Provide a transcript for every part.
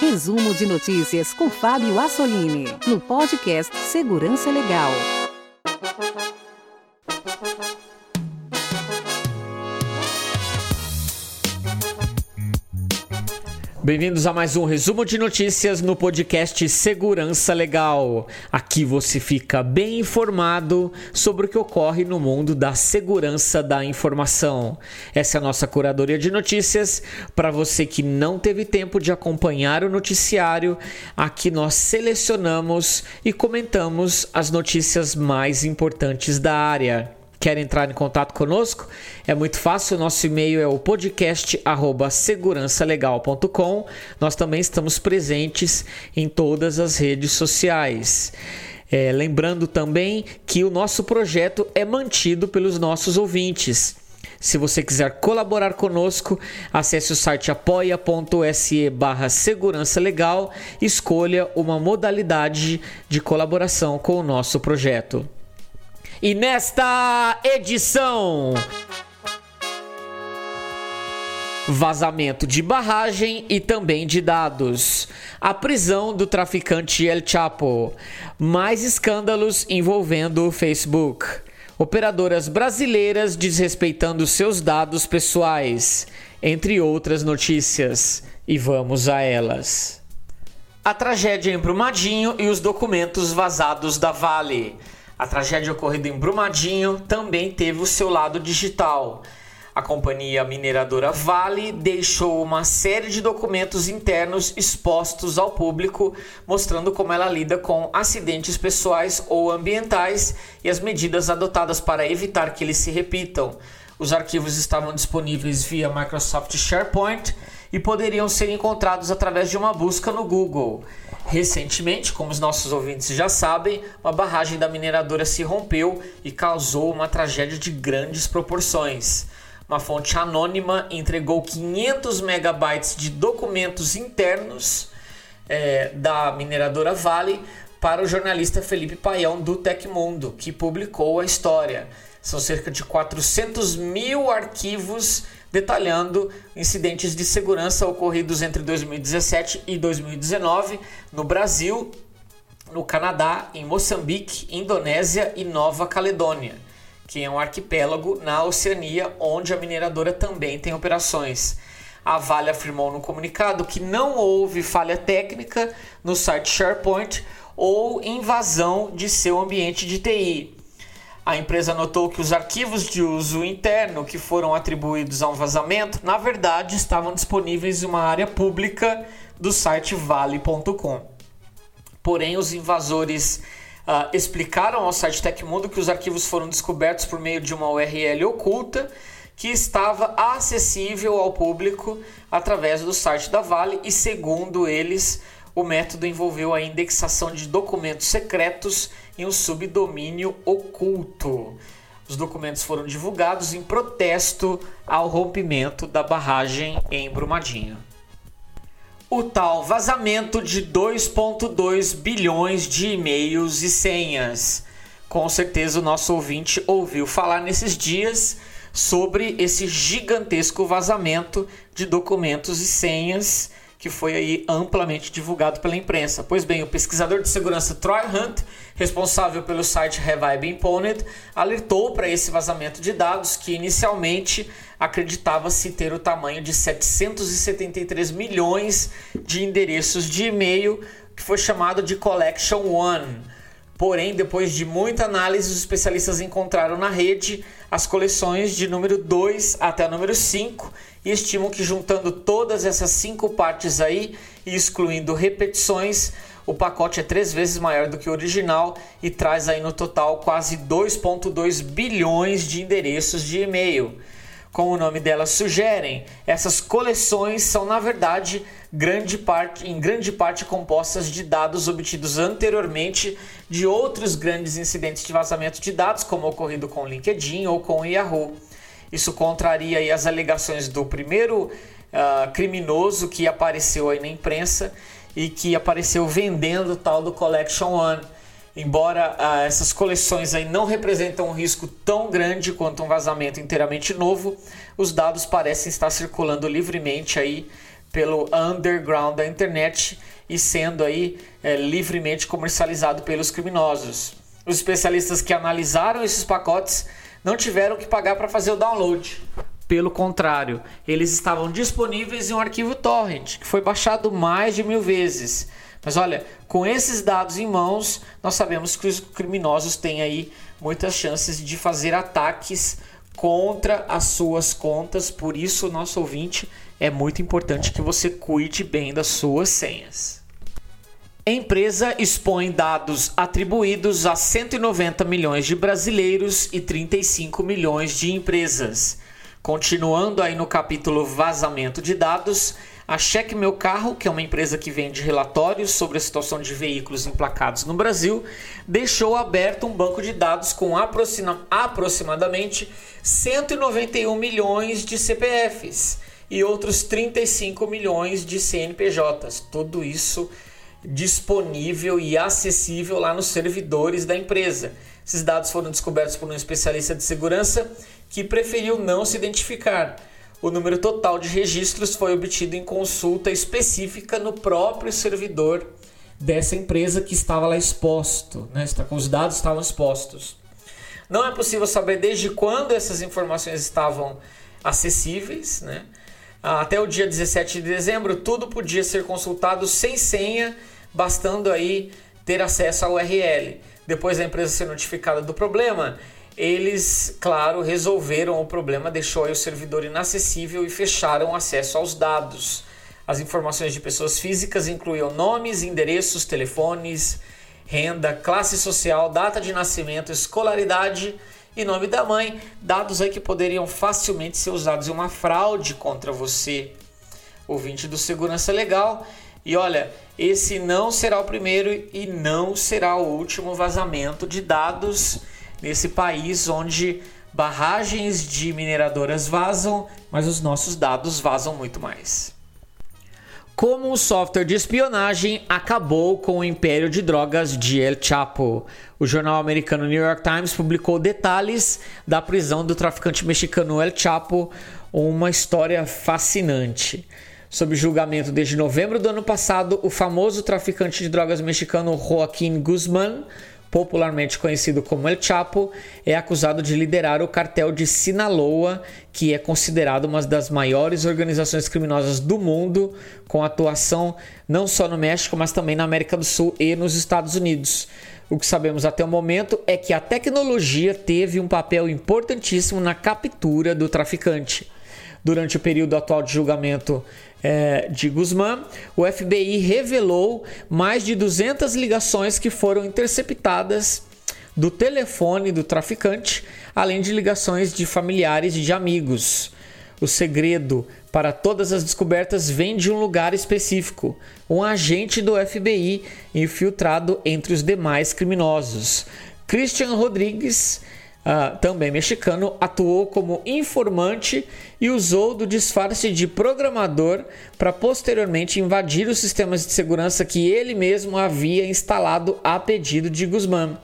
Resumo de notícias com Fábio Assolini, no podcast Segurança Legal. Bem-vindos a mais um resumo de notícias no podcast Segurança Legal. Aqui você fica bem informado sobre o que ocorre no mundo da segurança da informação. Essa é a nossa curadoria de notícias. Para você que não teve tempo de acompanhar o noticiário, aqui nós selecionamos e comentamos as notícias mais importantes da área quer entrar em contato conosco, é muito fácil. Nosso e-mail é o podcast@segurançalegal.com. Nós também estamos presentes em todas as redes sociais. É, lembrando também que o nosso projeto é mantido pelos nossos ouvintes. Se você quiser colaborar conosco, acesse o site apoia.se barra segurança legal escolha uma modalidade de colaboração com o nosso projeto. E nesta edição. Vazamento de barragem e também de dados. A prisão do traficante El Chapo. Mais escândalos envolvendo o Facebook. Operadoras brasileiras desrespeitando seus dados pessoais. Entre outras notícias. E vamos a elas. A tragédia em Brumadinho e os documentos vazados da Vale. A tragédia ocorrida em Brumadinho também teve o seu lado digital. A companhia mineradora Vale deixou uma série de documentos internos expostos ao público, mostrando como ela lida com acidentes pessoais ou ambientais e as medidas adotadas para evitar que eles se repitam. Os arquivos estavam disponíveis via Microsoft SharePoint e poderiam ser encontrados através de uma busca no Google. Recentemente, como os nossos ouvintes já sabem, uma barragem da mineradora se rompeu e causou uma tragédia de grandes proporções. Uma fonte anônima entregou 500 megabytes de documentos internos é, da mineradora Vale para o jornalista Felipe Paião do Tecmundo, que publicou a história. São cerca de 400 mil arquivos detalhando incidentes de segurança ocorridos entre 2017 e 2019 no Brasil, no Canadá, em Moçambique, Indonésia e Nova Caledônia, que é um arquipélago na Oceania onde a mineradora também tem operações. A Vale afirmou no comunicado que não houve falha técnica no site SharePoint ou invasão de seu ambiente de TI, a empresa notou que os arquivos de uso interno que foram atribuídos a um vazamento, na verdade, estavam disponíveis em uma área pública do site vale.com. Porém, os invasores uh, explicaram ao site Tecmundo que os arquivos foram descobertos por meio de uma URL oculta que estava acessível ao público através do site da Vale e, segundo eles, o método envolveu a indexação de documentos secretos em um subdomínio oculto. Os documentos foram divulgados em protesto ao rompimento da barragem em Brumadinho. O tal vazamento de 2,2 bilhões de e-mails e senhas. Com certeza o nosso ouvinte ouviu falar nesses dias sobre esse gigantesco vazamento de documentos e senhas que foi aí amplamente divulgado pela imprensa. Pois bem, o pesquisador de segurança Troy Hunt, responsável pelo site Have I Been Pwned, alertou para esse vazamento de dados que inicialmente acreditava-se ter o tamanho de 773 milhões de endereços de e-mail, que foi chamado de Collection One. Porém, depois de muita análise, os especialistas encontraram na rede as coleções de número 2 até número 5 e estimam que juntando todas essas cinco partes aí e excluindo repetições, o pacote é três vezes maior do que o original e traz aí no total quase 2,2 bilhões de endereços de e-mail. Como o nome delas sugerem, essas coleções são na verdade grande parte, em grande parte compostas de dados obtidos anteriormente de outros grandes incidentes de vazamento de dados, como ocorrido com o LinkedIn ou com o Yahoo. Isso contraria as alegações do primeiro uh, criminoso que apareceu aí na imprensa e que apareceu vendendo o tal do Collection One. Embora uh, essas coleções aí não representam um risco tão grande quanto um vazamento inteiramente novo, os dados parecem estar circulando livremente aí pelo underground da internet e sendo aí é, livremente comercializado pelos criminosos. Os especialistas que analisaram esses pacotes não tiveram que pagar para fazer o download. Pelo contrário, eles estavam disponíveis em um arquivo torrent, que foi baixado mais de mil vezes. Mas olha, com esses dados em mãos, nós sabemos que os criminosos têm aí muitas chances de fazer ataques contra as suas contas. Por isso, nosso ouvinte, é muito importante que você cuide bem das suas senhas. Empresa expõe dados atribuídos a 190 milhões de brasileiros e 35 milhões de empresas. Continuando aí no capítulo vazamento de dados, a Cheque Meu Carro, que é uma empresa que vende relatórios sobre a situação de veículos emplacados no Brasil, deixou aberto um banco de dados com aproxima aproximadamente 191 milhões de CPFs e outros 35 milhões de CNPJs. Tudo isso disponível e acessível lá nos servidores da empresa. Esses dados foram descobertos por um especialista de segurança que preferiu não se identificar. O número total de registros foi obtido em consulta específica no próprio servidor dessa empresa que estava lá exposto, né? Os dados estavam expostos. Não é possível saber desde quando essas informações estavam acessíveis, né? Até o dia 17 de dezembro, tudo podia ser consultado sem senha bastando aí ter acesso ao URL. Depois da empresa ser notificada do problema, eles, claro, resolveram o problema, deixou o servidor inacessível e fecharam acesso aos dados. As informações de pessoas físicas incluíam nomes, endereços, telefones, renda, classe social, data de nascimento, escolaridade e nome da mãe, dados aí que poderiam facilmente ser usados em uma fraude contra você, ouvinte do Segurança Legal. E olha, esse não será o primeiro e não será o último vazamento de dados nesse país onde barragens de mineradoras vazam, mas os nossos dados vazam muito mais. Como o software de espionagem acabou com o império de drogas de El Chapo. O jornal americano New York Times publicou detalhes da prisão do traficante mexicano El Chapo, uma história fascinante. Sob julgamento desde novembro do ano passado, o famoso traficante de drogas mexicano Joaquim Guzmán, popularmente conhecido como El Chapo, é acusado de liderar o cartel de Sinaloa, que é considerado uma das maiores organizações criminosas do mundo, com atuação não só no México, mas também na América do Sul e nos Estados Unidos. O que sabemos até o momento é que a tecnologia teve um papel importantíssimo na captura do traficante. Durante o período atual de julgamento é, de Guzmán, o FBI revelou mais de 200 ligações que foram interceptadas do telefone do traficante, além de ligações de familiares e de amigos. O segredo para todas as descobertas vem de um lugar específico, um agente do FBI infiltrado entre os demais criminosos. Christian Rodrigues uh, também mexicano, atuou como informante e usou do disfarce de programador para posteriormente invadir os sistemas de segurança que ele mesmo havia instalado a pedido de Guzmán.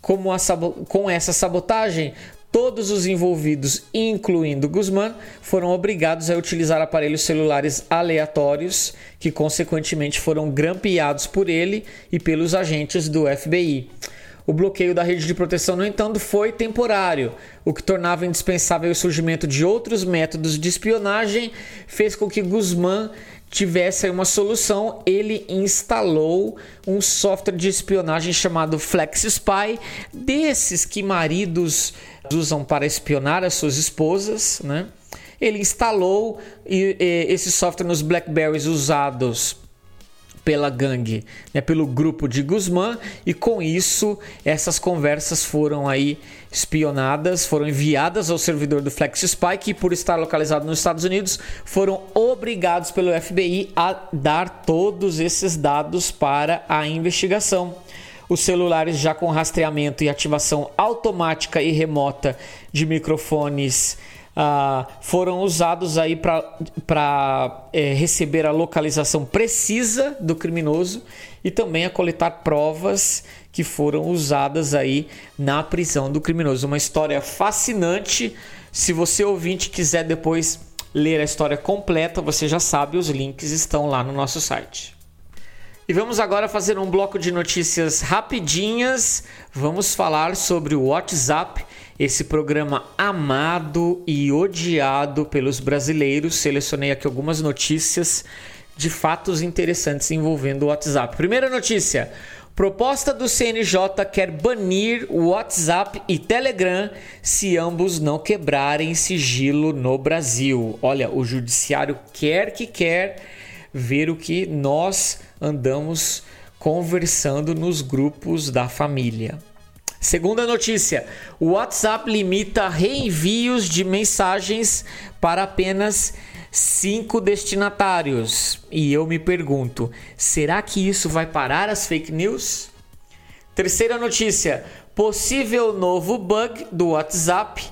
Com essa sabotagem, todos os envolvidos, incluindo Guzmán, foram obrigados a utilizar aparelhos celulares aleatórios que, consequentemente, foram grampeados por ele e pelos agentes do FBI. O bloqueio da rede de proteção, no entanto, foi temporário, o que tornava indispensável o surgimento de outros métodos de espionagem, fez com que Guzmán tivesse uma solução. Ele instalou um software de espionagem chamado FlexSpy, desses que maridos usam para espionar as suas esposas, né? Ele instalou esse software nos Blackberries usados pela gangue, né, pelo grupo de Guzmán e com isso essas conversas foram aí espionadas, foram enviadas ao servidor do FlexSpy que por estar localizado nos Estados Unidos foram obrigados pelo FBI a dar todos esses dados para a investigação. Os celulares já com rastreamento e ativação automática e remota de microfones ah, foram usados aí para é, receber a localização precisa do criminoso e também a coletar provas que foram usadas aí na prisão do criminoso. Uma história fascinante. Se você ouvinte quiser depois ler a história completa, você já sabe, os links estão lá no nosso site. E vamos agora fazer um bloco de notícias rapidinhas. Vamos falar sobre o WhatsApp, esse programa amado e odiado pelos brasileiros. Selecionei aqui algumas notícias de fatos interessantes envolvendo o WhatsApp. Primeira notícia: proposta do CNJ quer banir o WhatsApp e Telegram se ambos não quebrarem sigilo no Brasil. Olha, o judiciário quer que quer ver o que nós andamos conversando nos grupos da família. Segunda notícia: o WhatsApp limita reenvios de mensagens para apenas cinco destinatários. E eu me pergunto: será que isso vai parar as fake news? Terceira notícia: possível novo bug do WhatsApp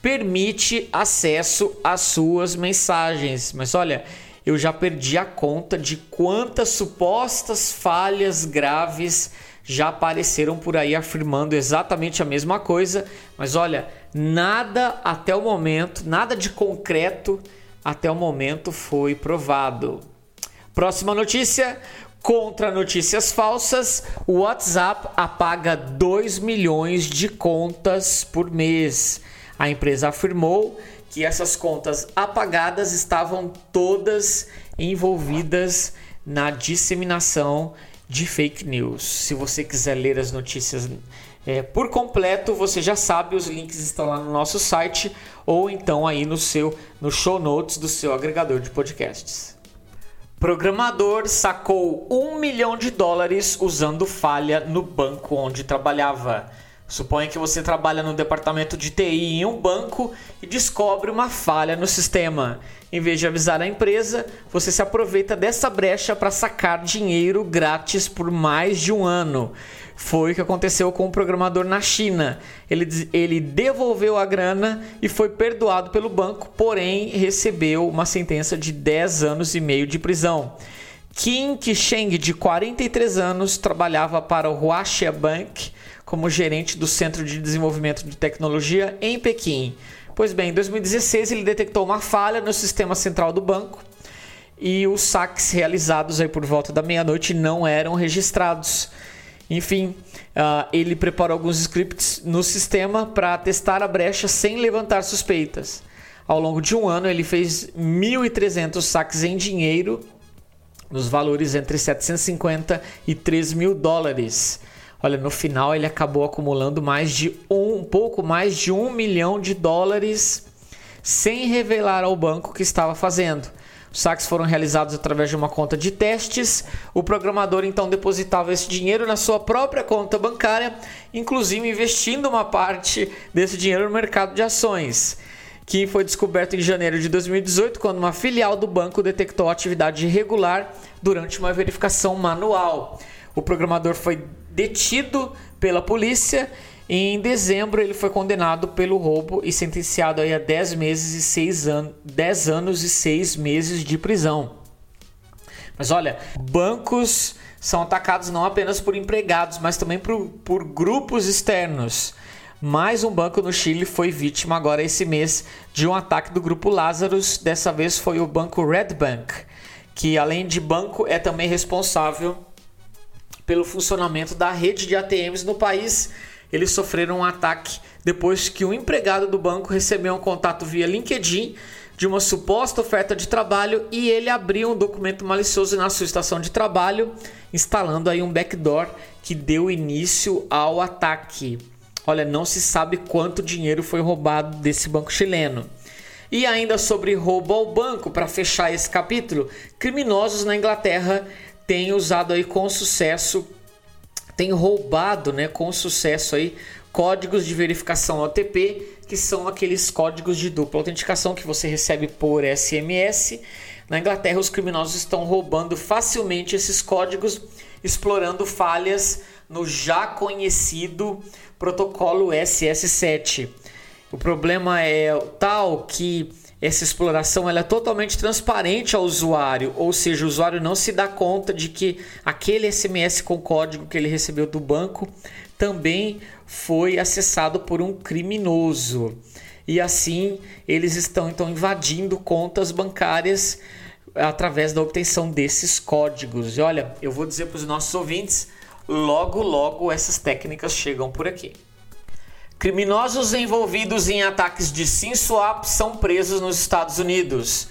permite acesso às suas mensagens. Mas olha, eu já perdi a conta de quantas supostas falhas graves já apareceram por aí afirmando exatamente a mesma coisa, mas olha, nada até o momento, nada de concreto até o momento foi provado. Próxima notícia: contra notícias falsas, o WhatsApp apaga 2 milhões de contas por mês. A empresa afirmou que essas contas apagadas estavam todas envolvidas na disseminação de fake news. Se você quiser ler as notícias é, por completo, você já sabe, os links estão lá no nosso site ou então aí no seu no show notes do seu agregador de podcasts. Programador sacou um milhão de dólares usando falha no banco onde trabalhava. Suponha que você trabalha no departamento de TI em um banco e descobre uma falha no sistema. Em vez de avisar a empresa, você se aproveita dessa brecha para sacar dinheiro grátis por mais de um ano. Foi o que aconteceu com o um programador na China. Ele, ele devolveu a grana e foi perdoado pelo banco, porém recebeu uma sentença de 10 anos e meio de prisão. Kim Kisheng, de 43 anos, trabalhava para o Huaxia Bank como gerente do Centro de Desenvolvimento de Tecnologia em Pequim. Pois bem, em 2016 ele detectou uma falha no sistema central do banco e os saques realizados aí por volta da meia-noite não eram registrados. Enfim, uh, ele preparou alguns scripts no sistema para testar a brecha sem levantar suspeitas. Ao longo de um ano, ele fez 1.300 saques em dinheiro, nos valores entre 750 e 3 mil dólares. Olha, no final ele acabou acumulando mais de um, pouco mais de um milhão de dólares sem revelar ao banco o que estava fazendo. Os saques foram realizados através de uma conta de testes. O programador então depositava esse dinheiro na sua própria conta bancária, inclusive investindo uma parte desse dinheiro no mercado de ações, que foi descoberto em janeiro de 2018, quando uma filial do banco detectou atividade irregular durante uma verificação manual. O programador foi detido pela polícia e em dezembro ele foi condenado pelo roubo e sentenciado a 10 meses e 6 anos, 10 anos e 6 meses de prisão. Mas olha, bancos são atacados não apenas por empregados, mas também por, por grupos externos. Mais um banco no Chile foi vítima agora esse mês de um ataque do grupo Lazarus. Dessa vez foi o banco Red Bank, que além de banco é também responsável pelo funcionamento da rede de ATMs no país. Eles sofreram um ataque depois que um empregado do banco recebeu um contato via LinkedIn de uma suposta oferta de trabalho e ele abriu um documento malicioso na sua estação de trabalho, instalando aí um backdoor que deu início ao ataque. Olha, não se sabe quanto dinheiro foi roubado desse banco chileno. E ainda sobre roubo ao banco, para fechar esse capítulo, criminosos na Inglaterra tem usado aí com sucesso, tem roubado, né, com sucesso aí códigos de verificação OTP, que são aqueles códigos de dupla autenticação que você recebe por SMS. Na Inglaterra, os criminosos estão roubando facilmente esses códigos, explorando falhas no já conhecido protocolo SS7. O problema é tal que essa exploração ela é totalmente transparente ao usuário, ou seja, o usuário não se dá conta de que aquele SMS com código que ele recebeu do banco também foi acessado por um criminoso. e assim eles estão então invadindo contas bancárias através da obtenção desses códigos. E olha, eu vou dizer para os nossos ouvintes, logo logo essas técnicas chegam por aqui. Criminosos envolvidos em ataques de SimSwap são presos nos Estados Unidos.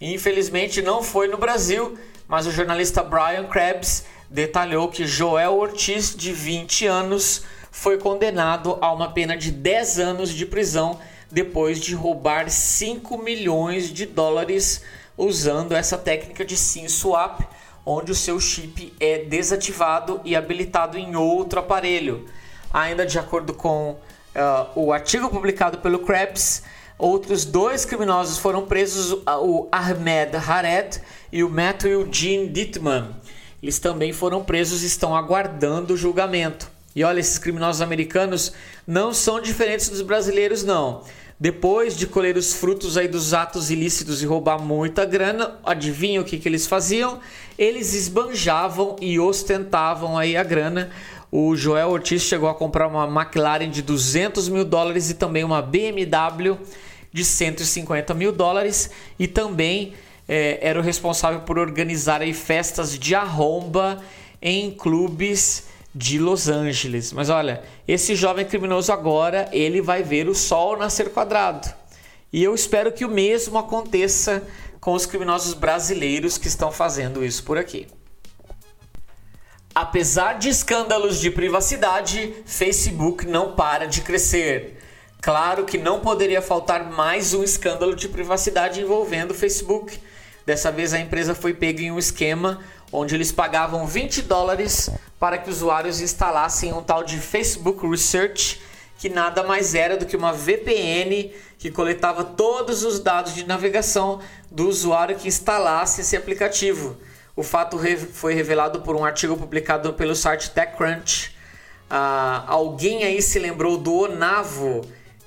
Infelizmente não foi no Brasil, mas o jornalista Brian Krebs detalhou que Joel Ortiz, de 20 anos, foi condenado a uma pena de 10 anos de prisão depois de roubar 5 milhões de dólares usando essa técnica de SIM swap, onde o seu chip é desativado e habilitado em outro aparelho. Ainda de acordo com uh, o artigo publicado pelo Krebs, outros dois criminosos foram presos, o Ahmed Haret e o Matthew Jean Dittman. Eles também foram presos e estão aguardando o julgamento. E olha, esses criminosos americanos não são diferentes dos brasileiros, não. Depois de colher os frutos aí dos atos ilícitos e roubar muita grana, adivinha o que, que eles faziam? Eles esbanjavam e ostentavam aí a grana. O Joel Ortiz chegou a comprar uma McLaren de 200 mil dólares e também uma BMW de 150 mil dólares e também é, era o responsável por organizar aí festas de arromba em clubes de Los Angeles. Mas olha, esse jovem criminoso agora, ele vai ver o sol nascer quadrado. E eu espero que o mesmo aconteça com os criminosos brasileiros que estão fazendo isso por aqui. Apesar de escândalos de privacidade, Facebook não para de crescer. Claro que não poderia faltar mais um escândalo de privacidade envolvendo o Facebook. Dessa vez a empresa foi pega em um esquema onde eles pagavam 20 dólares para que usuários instalassem um tal de Facebook Research, que nada mais era do que uma VPN que coletava todos os dados de navegação do usuário que instalasse esse aplicativo. O fato foi revelado por um artigo publicado pelo site TechCrunch. Ah, alguém aí se lembrou do Onavo,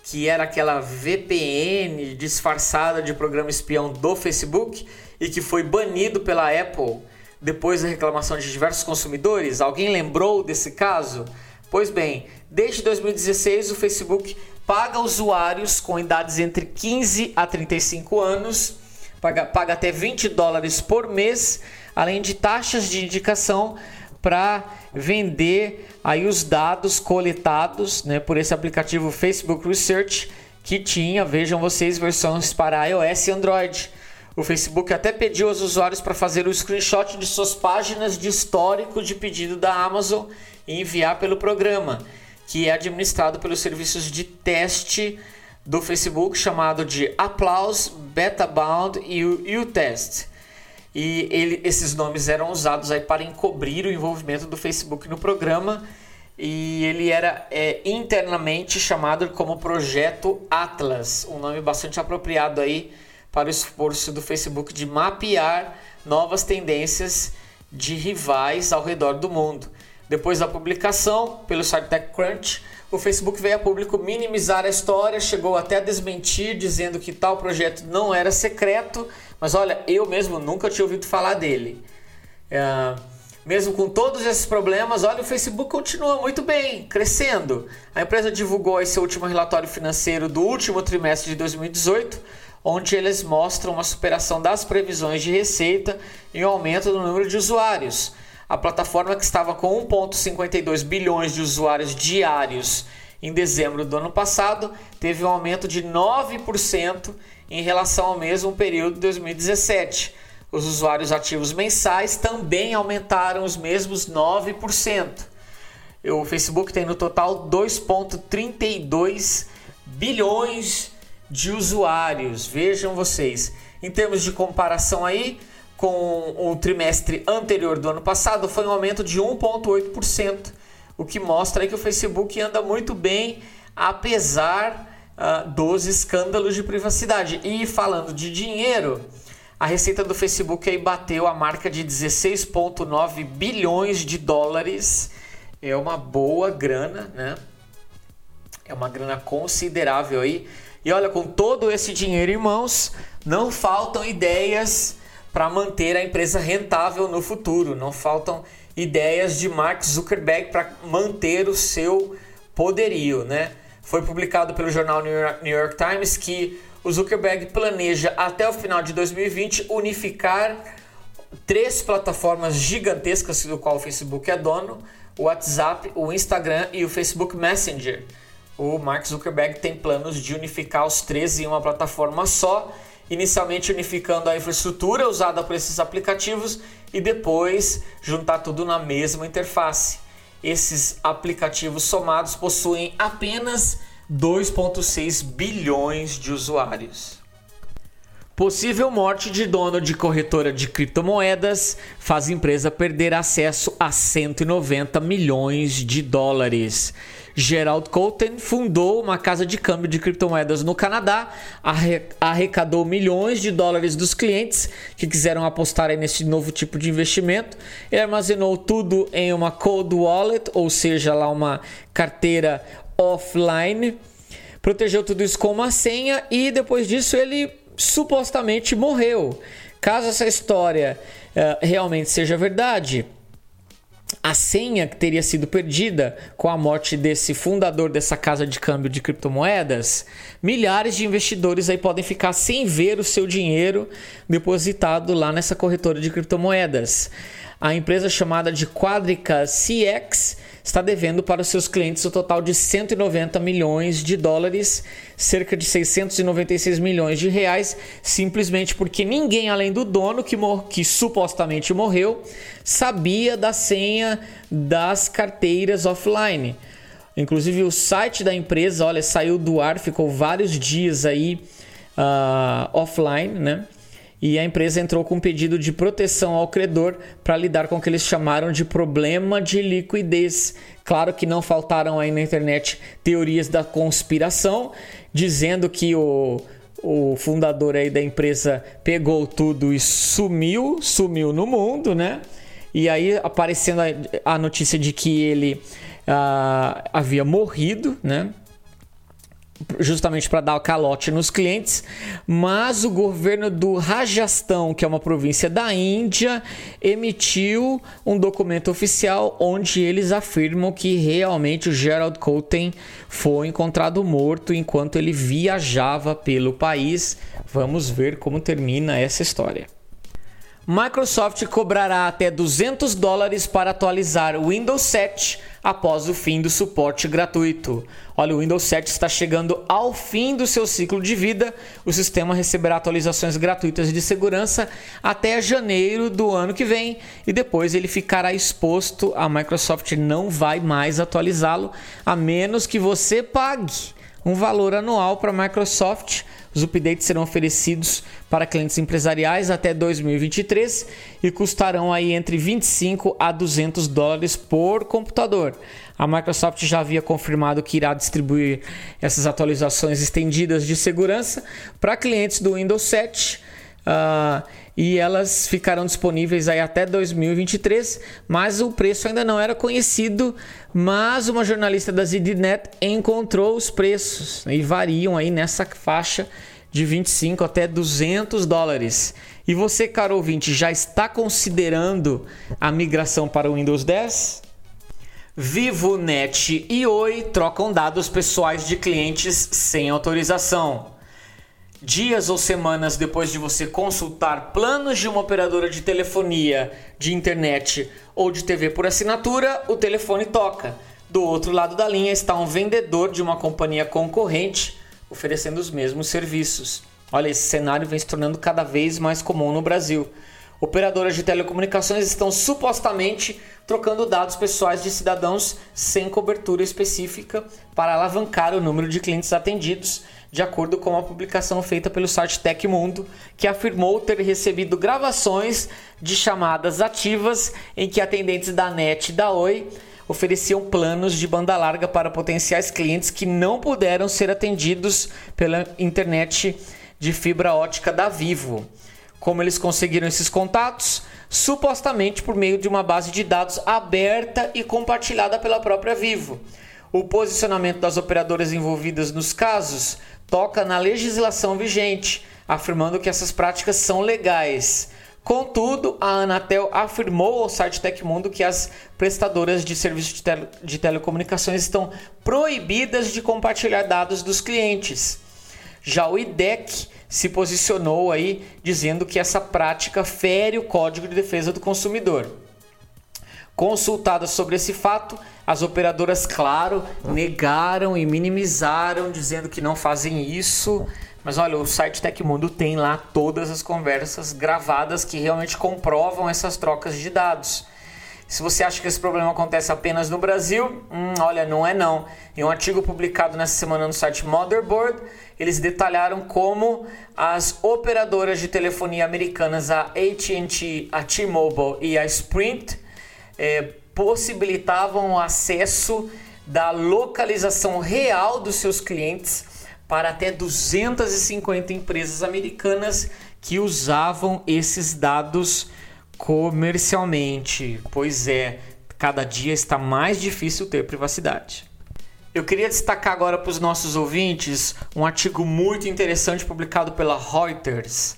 que era aquela VPN disfarçada de programa espião do Facebook e que foi banido pela Apple depois da reclamação de diversos consumidores? Alguém lembrou desse caso? Pois bem, desde 2016 o Facebook paga usuários com idades entre 15 a 35 anos, paga, paga até 20 dólares por mês, além de taxas de indicação para vender aí os dados coletados né, por esse aplicativo Facebook Research que tinha, vejam vocês, versões para iOS e Android. O Facebook até pediu aos usuários para fazer o screenshot de suas páginas de histórico de pedido da Amazon e enviar pelo programa, que é administrado pelos serviços de teste do Facebook chamado de Applause, BetaBound e o test E ele, esses nomes eram usados aí para encobrir o envolvimento do Facebook no programa e ele era é, internamente chamado como Projeto Atlas, um nome bastante apropriado aí para o esforço do Facebook de mapear novas tendências de rivais ao redor do mundo. Depois da publicação pelo site TechCrunch, o Facebook veio a público minimizar a história, chegou até a desmentir, dizendo que tal projeto não era secreto, mas olha, eu mesmo nunca tinha ouvido falar dele. É, mesmo com todos esses problemas, olha, o Facebook continua muito bem, crescendo. A empresa divulgou seu último relatório financeiro do último trimestre de 2018 onde eles mostram uma superação das previsões de receita e um aumento do número de usuários. A plataforma que estava com 1,52 bilhões de usuários diários em dezembro do ano passado teve um aumento de 9% em relação ao mesmo período de 2017. Os usuários ativos mensais também aumentaram os mesmos 9%. O Facebook tem no total 2,32 bilhões de usuários. Vejam vocês. Em termos de comparação aí com o trimestre anterior do ano passado, foi um aumento de 1,8%, o que mostra que o Facebook anda muito bem, apesar uh, dos escândalos de privacidade. E falando de dinheiro, a receita do Facebook aí bateu a marca de 16,9 bilhões de dólares. É uma boa grana, né? É uma grana considerável aí e olha, com todo esse dinheiro em mãos, não faltam ideias para manter a empresa rentável no futuro, não faltam ideias de Mark Zuckerberg para manter o seu poderio, né? Foi publicado pelo jornal New York, New York Times que o Zuckerberg planeja até o final de 2020 unificar três plataformas gigantescas do qual o Facebook é dono: o WhatsApp, o Instagram e o Facebook Messenger. O Mark Zuckerberg tem planos de unificar os três em uma plataforma só, inicialmente unificando a infraestrutura usada por esses aplicativos e depois juntar tudo na mesma interface. Esses aplicativos somados possuem apenas 2,6 bilhões de usuários. Possível morte de dono de corretora de criptomoedas faz empresa perder acesso a 190 milhões de dólares. Gerald Coulton fundou uma casa de câmbio de criptomoedas no Canadá, arrecadou milhões de dólares dos clientes que quiseram apostar nesse novo tipo de investimento. Ele armazenou tudo em uma cold wallet, ou seja, lá uma carteira offline. Protegeu tudo isso com uma senha e depois disso ele supostamente morreu. Caso essa história uh, realmente seja verdade, a senha que teria sido perdida com a morte desse fundador dessa casa de câmbio de criptomoedas, milhares de investidores aí podem ficar sem ver o seu dinheiro depositado lá nessa corretora de criptomoedas. A empresa chamada de Quadrica CX está devendo para os seus clientes o total de 190 milhões de dólares, cerca de 696 milhões de reais, simplesmente porque ninguém além do dono que, que supostamente morreu sabia da senha das carteiras offline. Inclusive o site da empresa, olha, saiu do ar, ficou vários dias aí uh, offline, né? E a empresa entrou com um pedido de proteção ao credor para lidar com o que eles chamaram de problema de liquidez. Claro que não faltaram aí na internet teorias da conspiração, dizendo que o, o fundador aí da empresa pegou tudo e sumiu, sumiu no mundo, né? E aí aparecendo a, a notícia de que ele uh, havia morrido, né? Justamente para dar o calote nos clientes, mas o governo do Rajastão, que é uma província da Índia, emitiu um documento oficial onde eles afirmam que realmente o Gerald Coulton foi encontrado morto enquanto ele viajava pelo país. Vamos ver como termina essa história. Microsoft cobrará até 200 dólares para atualizar o Windows 7 após o fim do suporte gratuito. Olha, o Windows 7 está chegando ao fim do seu ciclo de vida. O sistema receberá atualizações gratuitas de segurança até janeiro do ano que vem e depois ele ficará exposto. A Microsoft não vai mais atualizá-lo a menos que você pague um valor anual para a Microsoft os updates serão oferecidos para clientes empresariais até 2023 e custarão aí entre 25 a 200 dólares por computador. A Microsoft já havia confirmado que irá distribuir essas atualizações estendidas de segurança para clientes do Windows 7. Uh, e elas ficarão disponíveis aí até 2023, mas o preço ainda não era conhecido, mas uma jornalista da ZDNet encontrou os preços né, e variam aí nessa faixa de 25 até 200 dólares. E você, caro ouvinte, já está considerando a migração para o Windows 10? Vivo, Net e Oi trocam dados pessoais de clientes sem autorização dias ou semanas depois de você consultar planos de uma operadora de telefonia, de internet ou de TV por assinatura, o telefone toca. Do outro lado da linha está um vendedor de uma companhia concorrente oferecendo os mesmos serviços. Olha, esse cenário vem se tornando cada vez mais comum no Brasil. Operadoras de telecomunicações estão supostamente trocando dados pessoais de cidadãos sem cobertura específica para alavancar o número de clientes atendidos de acordo com uma publicação feita pelo site Tecmundo, que afirmou ter recebido gravações de chamadas ativas em que atendentes da NET e da Oi ofereciam planos de banda larga para potenciais clientes que não puderam ser atendidos pela internet de fibra ótica da Vivo. Como eles conseguiram esses contatos? Supostamente por meio de uma base de dados aberta e compartilhada pela própria Vivo. O posicionamento das operadoras envolvidas nos casos toca na legislação vigente, afirmando que essas práticas são legais. Contudo, a Anatel afirmou ao site Tecmundo que as prestadoras de serviços de, de telecomunicações estão proibidas de compartilhar dados dos clientes. Já o IDEC se posicionou aí dizendo que essa prática fere o Código de Defesa do Consumidor. Consultadas sobre esse fato, as operadoras, claro, negaram e minimizaram, dizendo que não fazem isso. Mas olha, o site Tecmundo tem lá todas as conversas gravadas que realmente comprovam essas trocas de dados. Se você acha que esse problema acontece apenas no Brasil, hum, olha, não é não. Em um artigo publicado nessa semana no site Motherboard, eles detalharam como as operadoras de telefonia americanas, a AT&T, a T-Mobile e a Sprint, eh, possibilitavam o acesso da localização real dos seus clientes para até 250 empresas americanas que usavam esses dados comercialmente. Pois é, cada dia está mais difícil ter privacidade. Eu queria destacar agora para os nossos ouvintes um artigo muito interessante publicado pela Reuters,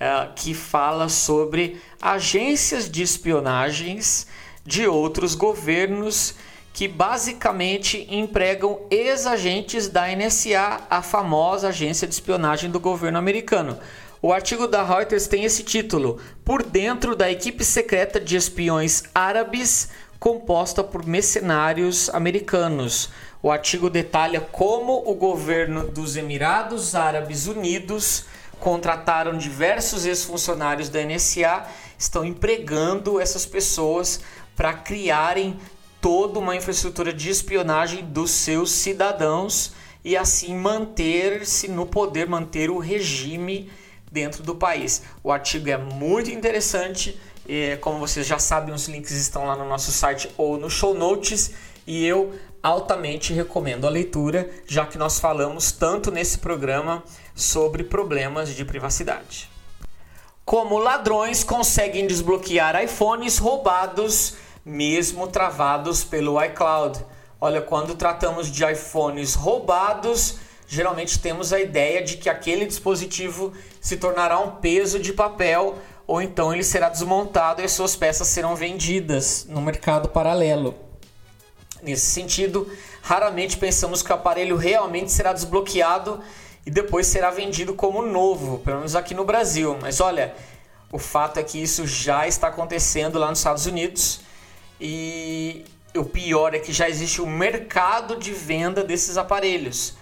uh, que fala sobre agências de espionagens de outros governos que basicamente empregam ex-agentes da NSA, a famosa agência de espionagem do governo americano. O artigo da Reuters tem esse título: Por dentro da equipe secreta de espiões árabes composta por mercenários americanos. O artigo detalha como o governo dos Emirados Árabes Unidos contrataram diversos ex-funcionários da NSA, estão empregando essas pessoas para criarem toda uma infraestrutura de espionagem dos seus cidadãos e assim manter-se no poder, manter o regime dentro do país. O artigo é muito interessante, e, como vocês já sabem, os links estão lá no nosso site ou no show notes e eu altamente recomendo a leitura, já que nós falamos tanto nesse programa sobre problemas de privacidade. Como ladrões conseguem desbloquear iPhones roubados mesmo travados pelo iCloud. Olha, quando tratamos de iPhones roubados, geralmente temos a ideia de que aquele dispositivo se tornará um peso de papel ou então ele será desmontado e as suas peças serão vendidas no mercado paralelo. Nesse sentido, raramente pensamos que o aparelho realmente será desbloqueado e depois será vendido como novo, pelo menos aqui no Brasil. Mas olha, o fato é que isso já está acontecendo lá nos Estados Unidos e o pior é que já existe um mercado de venda desses aparelhos.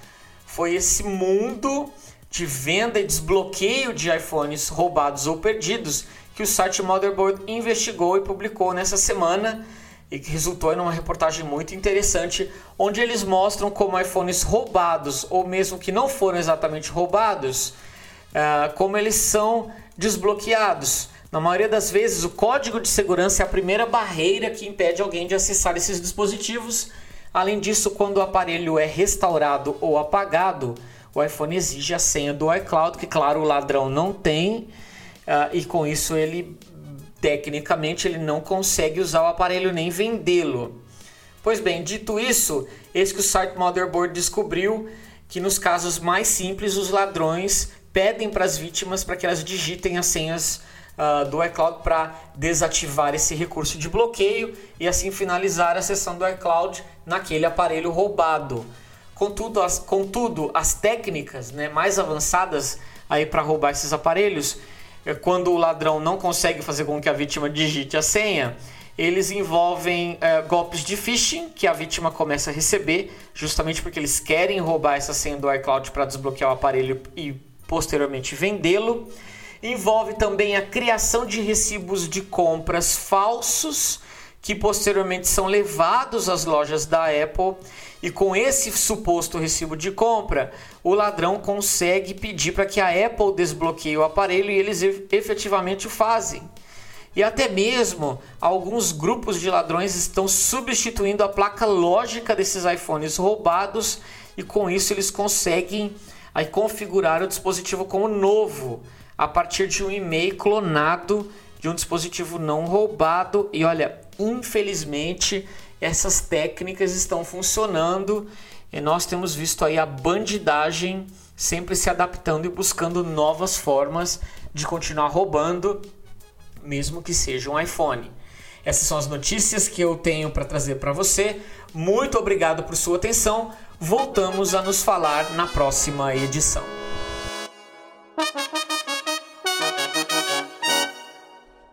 Foi esse mundo de venda e desbloqueio de iPhones roubados ou perdidos que o site Motherboard investigou e publicou nessa semana e que resultou em uma reportagem muito interessante, onde eles mostram como iPhones roubados ou mesmo que não foram exatamente roubados, uh, como eles são desbloqueados. Na maioria das vezes, o código de segurança é a primeira barreira que impede alguém de acessar esses dispositivos. Além disso, quando o aparelho é restaurado ou apagado, o iPhone exige a senha do iCloud, que claro o ladrão não tem, uh, e com isso ele tecnicamente ele não consegue usar o aparelho nem vendê-lo. Pois bem, dito isso, eis que o site Motherboard descobriu que nos casos mais simples os ladrões pedem para as vítimas para que elas digitem as senhas uh, do iCloud para desativar esse recurso de bloqueio e assim finalizar a sessão do iCloud naquele aparelho roubado. Contudo, as, contudo, as técnicas né, mais avançadas para roubar esses aparelhos, é quando o ladrão não consegue fazer com que a vítima digite a senha, eles envolvem é, golpes de phishing que a vítima começa a receber, justamente porque eles querem roubar essa senha do iCloud para desbloquear o aparelho e posteriormente vendê-lo. Envolve também a criação de recibos de compras falsos que posteriormente são levados às lojas da Apple e com esse suposto recibo de compra, o ladrão consegue pedir para que a Apple desbloqueie o aparelho e eles efetivamente o fazem. E até mesmo alguns grupos de ladrões estão substituindo a placa lógica desses iPhones roubados e com isso eles conseguem aí configurar o dispositivo como novo a partir de um e-mail clonado de um dispositivo não roubado. E olha, infelizmente essas técnicas estão funcionando e nós temos visto aí a bandidagem sempre se adaptando e buscando novas formas de continuar roubando. mesmo que seja um iPhone. Essas são as notícias que eu tenho para trazer para você. Muito obrigado por sua atenção. Voltamos a nos falar na próxima edição.